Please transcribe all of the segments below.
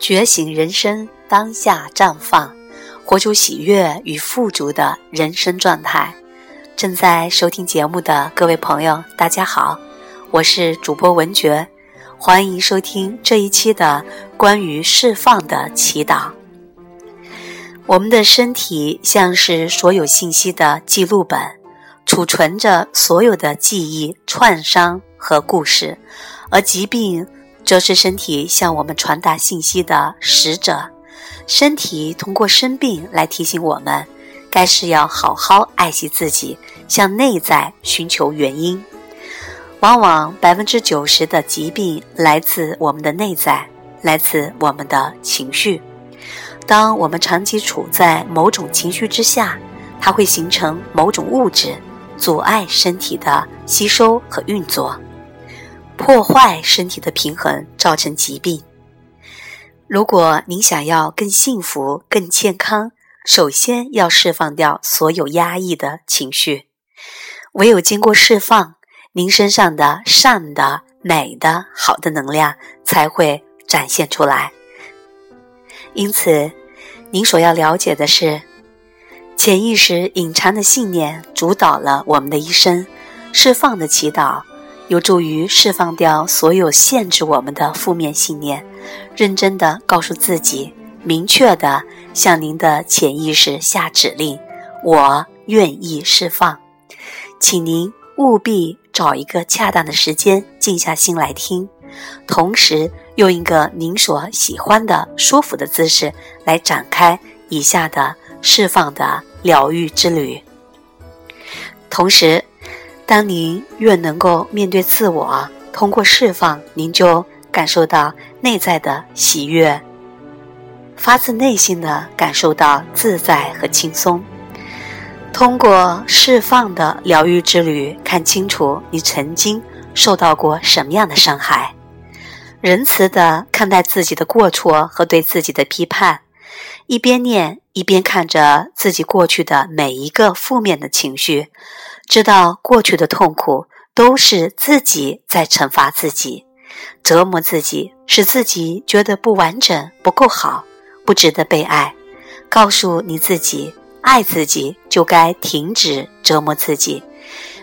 觉醒人生，当下绽放，活出喜悦与富足的人生状态。正在收听节目的各位朋友，大家好，我是主播文觉，欢迎收听这一期的关于释放的祈祷。我们的身体像是所有信息的记录本，储存着所有的记忆、创伤和故事，而疾病。则是身体向我们传达信息的使者，身体通过生病来提醒我们，该是要好好爱惜自己，向内在寻求原因。往往百分之九十的疾病来自我们的内在，来自我们的情绪。当我们长期处在某种情绪之下，它会形成某种物质，阻碍身体的吸收和运作。破坏身体的平衡，造成疾病。如果您想要更幸福、更健康，首先要释放掉所有压抑的情绪。唯有经过释放，您身上的善的、美的、好的能量才会展现出来。因此，您所要了解的是，潜意识隐藏的信念主导了我们的一生。释放的祈祷。有助于释放掉所有限制我们的负面信念，认真的告诉自己，明确的向您的潜意识下指令：我愿意释放。请您务必找一个恰当的时间，静下心来听，同时用一个您所喜欢的、舒服的姿势来展开以下的释放的疗愈之旅。同时。当您越能够面对自我，通过释放，您就感受到内在的喜悦，发自内心的感受到自在和轻松。通过释放的疗愈之旅，看清楚你曾经受到过什么样的伤害，仁慈的看待自己的过错和对自己的批判，一边念一边看着自己过去的每一个负面的情绪。知道过去的痛苦都是自己在惩罚自己，折磨自己，使自己觉得不完整、不够好、不值得被爱。告诉你自己，爱自己就该停止折磨自己。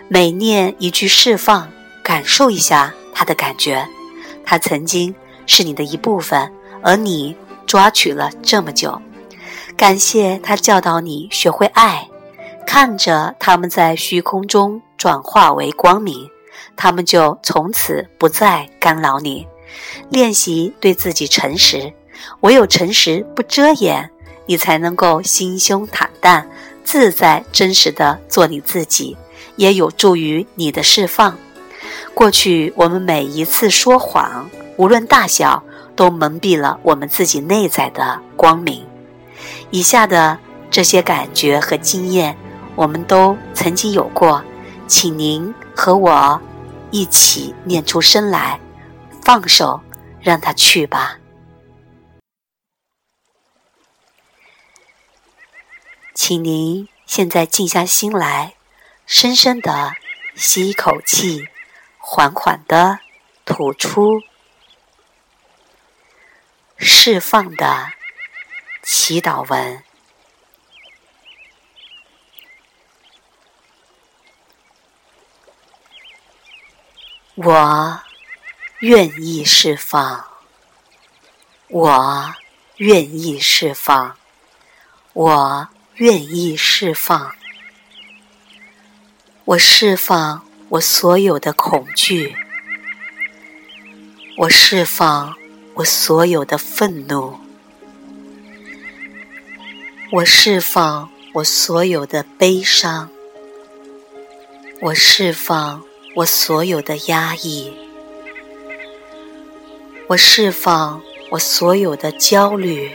每念一句释放，感受一下他的感觉。他曾经是你的一部分，而你抓取了这么久。感谢他教导你学会爱。看着他们在虚空中转化为光明，他们就从此不再干扰你。练习对自己诚实，唯有诚实不遮掩，你才能够心胸坦荡、自在、真实的做你自己，也有助于你的释放。过去我们每一次说谎，无论大小，都蒙蔽了我们自己内在的光明。以下的这些感觉和经验。我们都曾经有过，请您和我一起念出声来，放手，让它去吧。请您现在静下心来，深深的吸一口气，缓缓的吐出，释放的祈祷文。我愿意释放，我愿意释放，我愿意释放。我释放我所有的恐惧，我释放我所有的愤怒，我释放我所有的悲伤，我释放。我所有的压抑，我释放我所有的焦虑，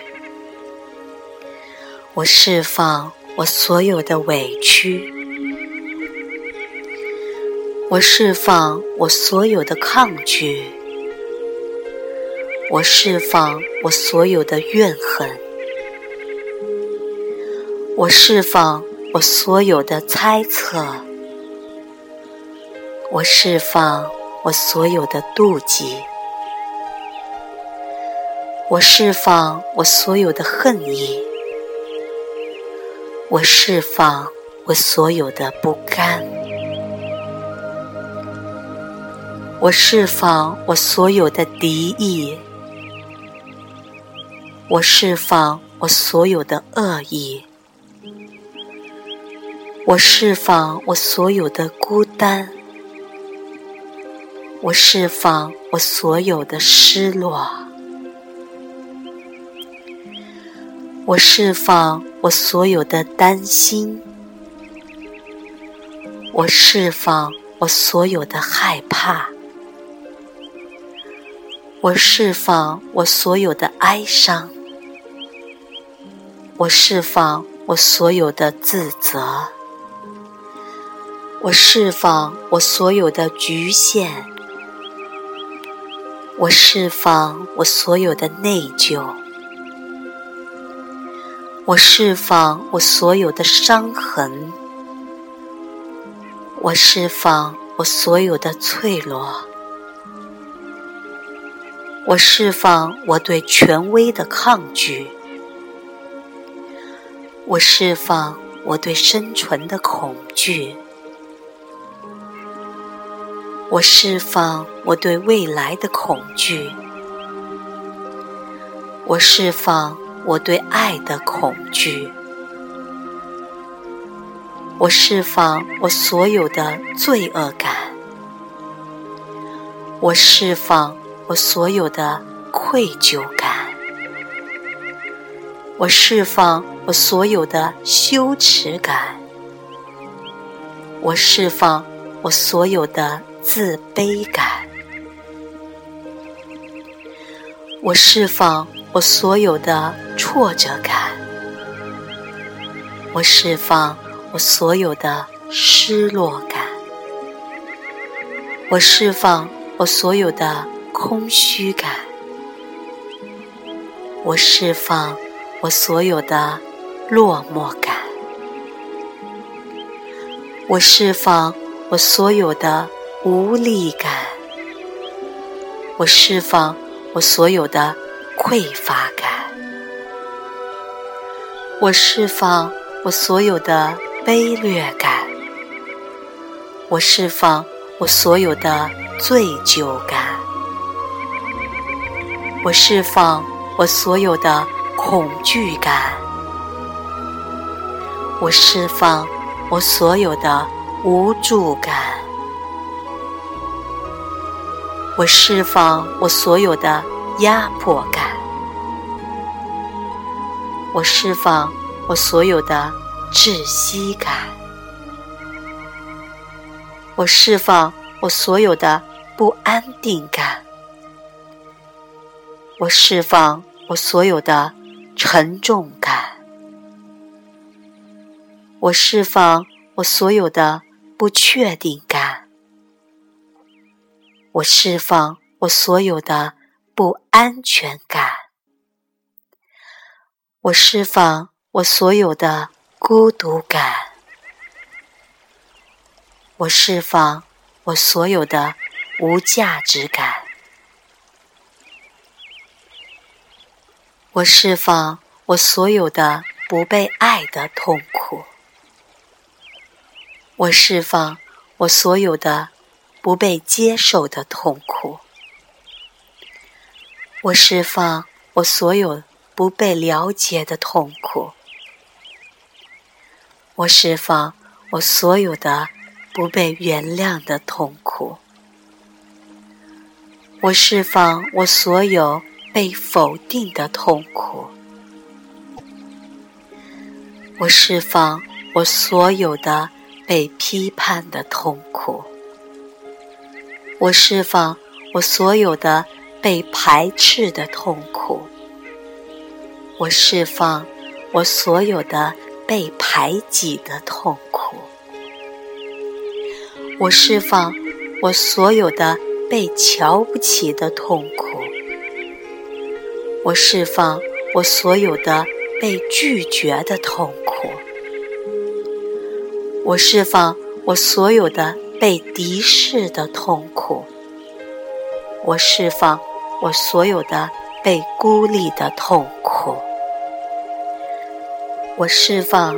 我释放我所有的委屈，我释放我所有的抗拒，我释放我所有的怨恨，我释放我所有的猜测。我释放我所有的妒忌，我释放我所有的恨意，我释放我所有的不甘，我释放我所有的敌意，我释放我所有的恶意，我释放我所有的孤单，我释放我所有的失落。我释放我所有的担心，我释放我所有的害怕，我释放我所有的哀伤，我释放我所有的自责，我释放我所有的局限，我释放我所有的内疚。我释放我所有的伤痕，我释放我所有的脆弱，我释放我对权威的抗拒，我释放我对生存的恐惧，我释放我对未来的恐惧，我释放。我对爱的恐惧，我释放我所有的罪恶感，我释放我所有的愧疚感，我释放我所有的羞耻感，我释放我所有的自卑感，我释放。我所有的挫折感，我释放我所有的失落感，我释放我所有的空虚感，我释放我所有的落寞感，我释放我所有的无力感，我释放我所有的。匮乏感，我释放我所有的卑劣感，我释放我所有的醉酒感，我释放我所有的恐惧感，我释放我所有的无助感，我释放我所有的压迫感。我释放我所有的窒息感，我释放我所有的不安定感，我释放我所有的沉重感，我释放我所有的不确定感，我释放我所有的不安全感。我释放我所有的孤独感，我释放我所有的无价值感，我释放我所有的不被爱的痛苦，我释放我所有的不被接受的痛苦，我释放我所有。不被了解的痛苦，我释放我所有的不被原谅的痛苦，我释放我所有被否定的痛苦，我释放我所有的被批判的痛苦，我释放我所有的被排斥的痛苦。我释放我所有的被排挤的痛苦，我释放我所有的被瞧不起的痛苦，我释放我所有的被拒绝的痛苦，我释放我所有的被敌视的痛苦，我释放我所有的被孤立的痛苦。我释放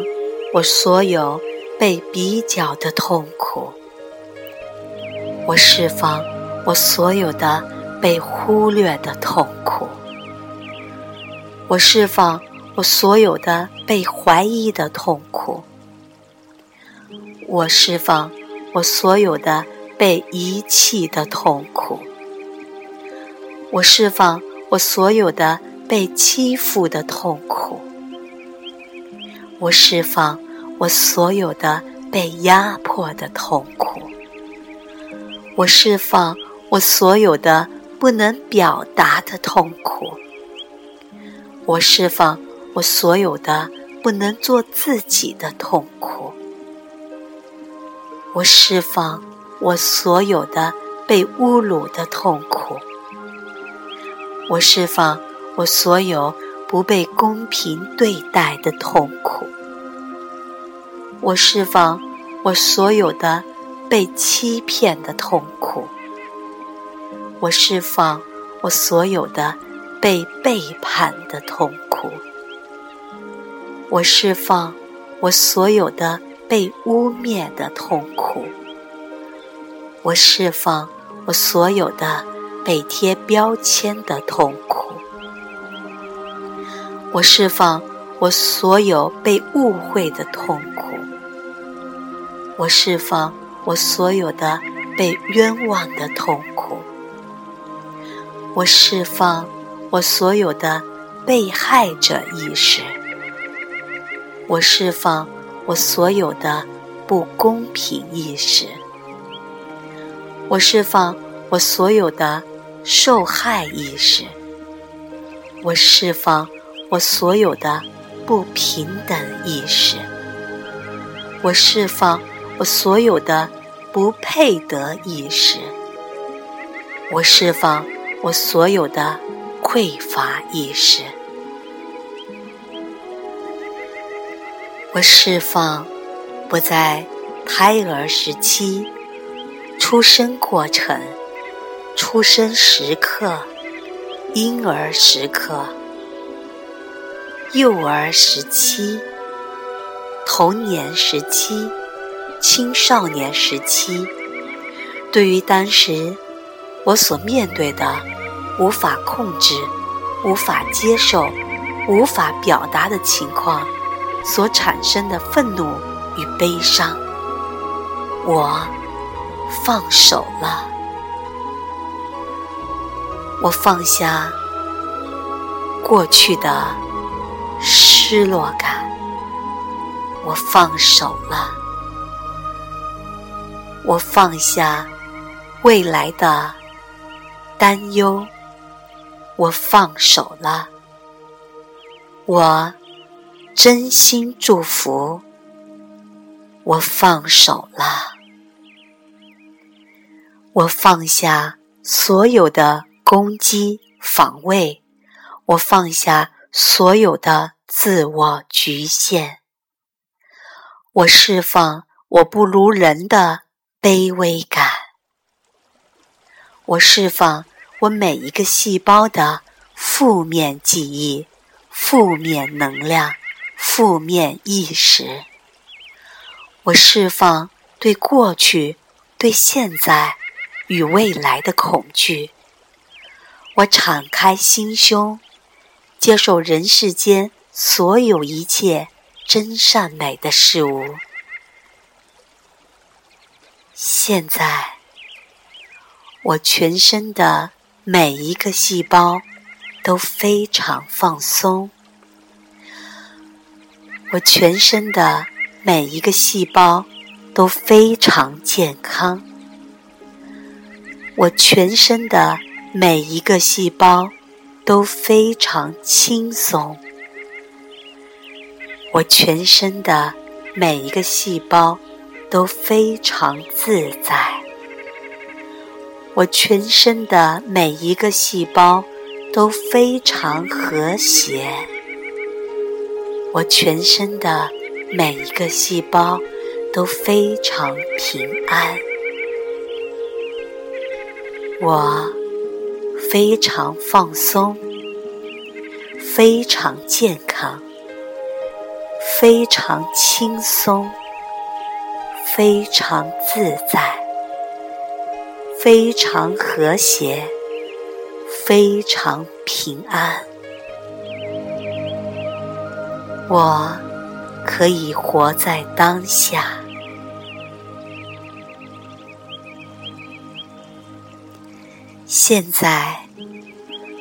我所有被比较的痛苦。我释放我所有的被忽略的痛苦。我释放我所有的被怀疑的痛苦。我释放我所有的被遗弃的痛苦。我释放我所有的被欺负的痛苦。我释放我所有的被压迫的痛苦。我释放我所有的不能表达的痛苦。我释放我所有的不能做自己的痛苦。我释放我所有的被侮辱的痛苦。我释放我所有不被公平对待的痛苦。我释放我所有的被欺骗的痛苦。我释放我所有的被背叛的痛苦。我释放我所有的。被污蔑的痛苦，我释放我所有的被贴标签的痛苦，我释放我所有被误会的痛苦，我释放我所有的被冤枉的痛苦，我释放我所有的被害者意识，我释放。我所有的不公平意识，我释放我所有的受害意识，我释放我所有的不平等意识，我释放我所有的不配得意识，我释放我所有的匮乏意识。我释放不在胎儿时期、出生过程、出生时刻、婴儿时刻、幼儿时期、童年时期、青少年时期，对于当时我所面对的无法控制、无法接受、无法表达的情况。所产生的愤怒与悲伤，我放手了。我放下过去的失落感，我放手了。我放下未来的担忧，我放手了。我。真心祝福，我放手了，我放下所有的攻击防卫，我放下所有的自我局限，我释放我不如人的卑微感，我释放我每一个细胞的负面记忆、负面能量。负面意识，我释放对过去、对现在与未来的恐惧。我敞开心胸，接受人世间所有一切真善美的事物。现在，我全身的每一个细胞都非常放松。我全身的每一个细胞都非常健康，我全身的每一个细胞都非常轻松，我全身的每一个细胞都非常自在，我全身的每一个细胞都非常和谐。我全身的每一个细胞都非常平安，我非常放松，非常健康，非常轻松，非常自在，非常和谐，非常平安。我可以活在当下。现在，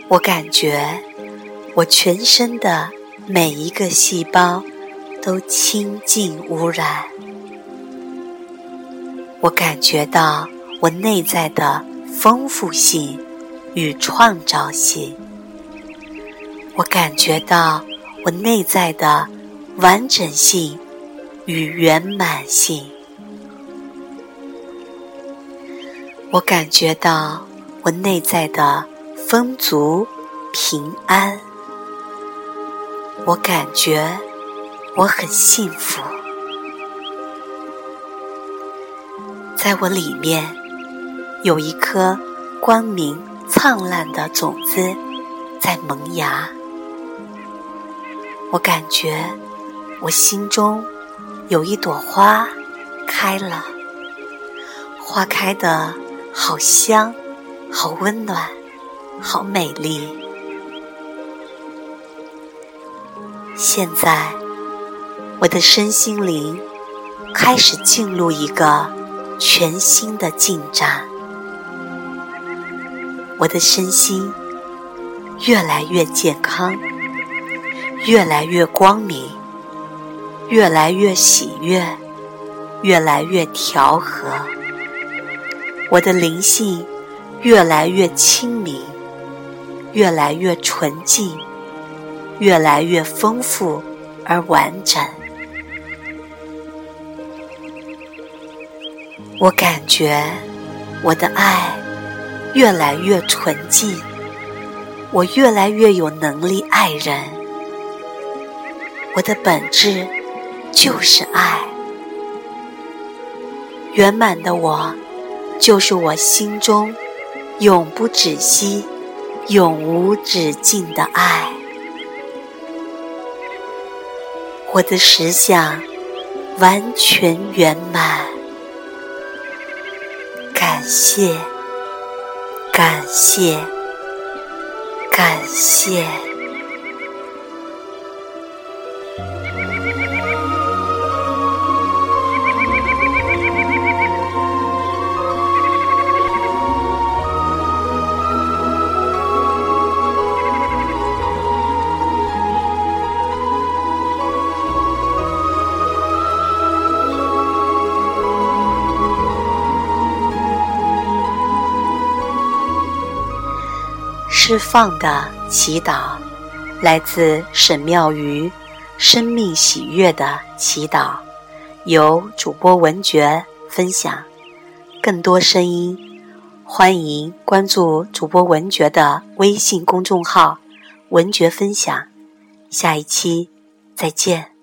我感觉我全身的每一个细胞都清净无染。我感觉到我内在的丰富性与创造性。我感觉到我内在的完整性与圆满性。我感觉到。我内在的丰足、平安，我感觉我很幸福，在我里面有一颗光明灿烂的种子在萌芽。我感觉我心中有一朵花开了，花开的好香。好温暖，好美丽。现在，我的身心灵开始进入一个全新的进展。我的身心越来越健康，越来越光明，越来越喜悦，越来越调和。我的灵性。越来越清明，越来越纯净，越来越丰富而完整。我感觉我的爱越来越纯净，我越来越有能力爱人。我的本质就是爱，圆满的我就是我心中。永不止息、永无止境的爱，我的实相完全圆满。感谢，感谢，感谢。释放的祈祷，来自沈妙瑜生命喜悦的祈祷，由主播文觉分享。更多声音，欢迎关注主播文觉的微信公众号“文觉分享”。下一期再见。